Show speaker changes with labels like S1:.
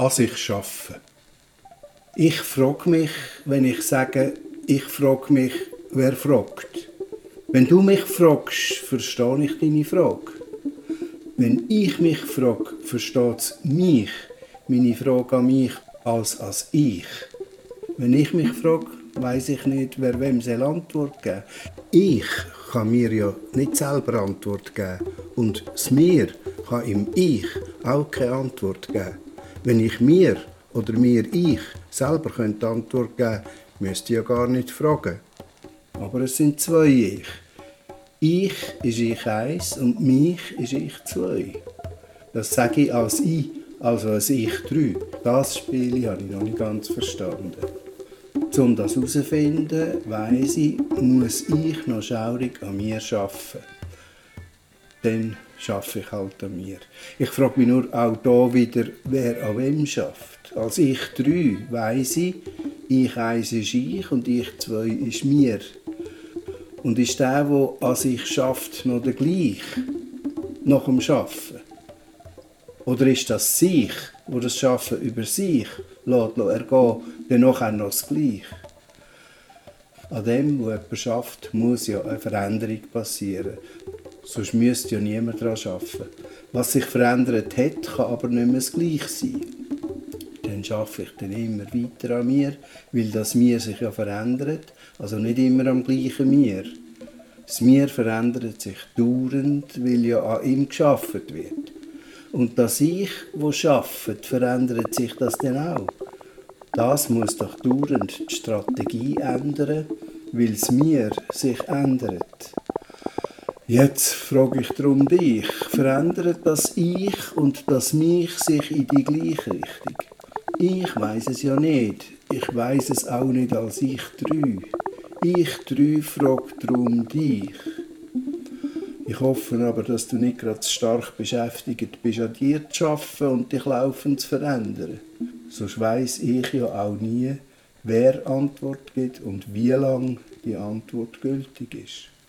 S1: an sich schaffen. Ich frage mich, wenn ich sage, ich frage mich, wer fragt. Wenn du mich fragst, verstehe ich deine Frage. Wenn ich mich frage, versteht es mich, meine Frage an mich, als als ich. Wenn ich mich frage, weiß ich nicht, wer wem soll Antwort geben. Ich kann mir ja nicht selber Antwort geben und das Mir kann im Ich auch keine Antwort geben. Wenn ich mir oder mir ich selber könnte Antwort geben, müsste ich ja gar nicht fragen. Aber es sind zwei Ich. Ich ist ich eins und mich ist ich zwei. Das sage ich als ich, also als ich drei. Das Spiel habe ich noch nicht ganz verstanden. Um das herauszufinden, weiss ich, muss ich noch schaurig an mir arbeiten. Dann schaffe ich halt an mir. Ich frage mich nur auch hier wieder, wer an wem schafft. Als ich drei weiss ich, ich eins ist ich und ich zwei ist mir. Und ist der, der an sich schafft, noch der gleich? Nach dem Schaffen? Oder ist das sich, wo das Schaffen über sich lässt, ergehen, dann nachher noch das Gleiche? An dem, was jemand schafft, muss ja eine Veränderung passieren. Sonst müsste ja niemand daran arbeiten. Was sich verändert hat, kann aber nicht mehr das Gleiche sein. Dann schaffe ich dann immer weiter an mir, weil das Mir sich ja verändert, also nicht immer am gleichen Mir. Das Mir verändert sich dauernd, weil ja an ihm geschaffen wird. Und das Ich, wo schafft, verändert sich das dann auch. Das muss doch dauernd die Strategie ändern, weil es Mir sich ändert. Jetzt frage ich darum dich, verändert das Ich und das Mich sich in die gleiche Richtung? Ich weiß es ja nicht. Ich weiß es auch nicht als ich drei. Ich drei fragt darum dich. Ich hoffe aber, dass du nicht gerade stark beschäftigt bist, an dir zu arbeiten und dich laufend zu verändern. Sonst weiss ich ja auch nie, wer Antwort gibt und wie lange die Antwort gültig ist.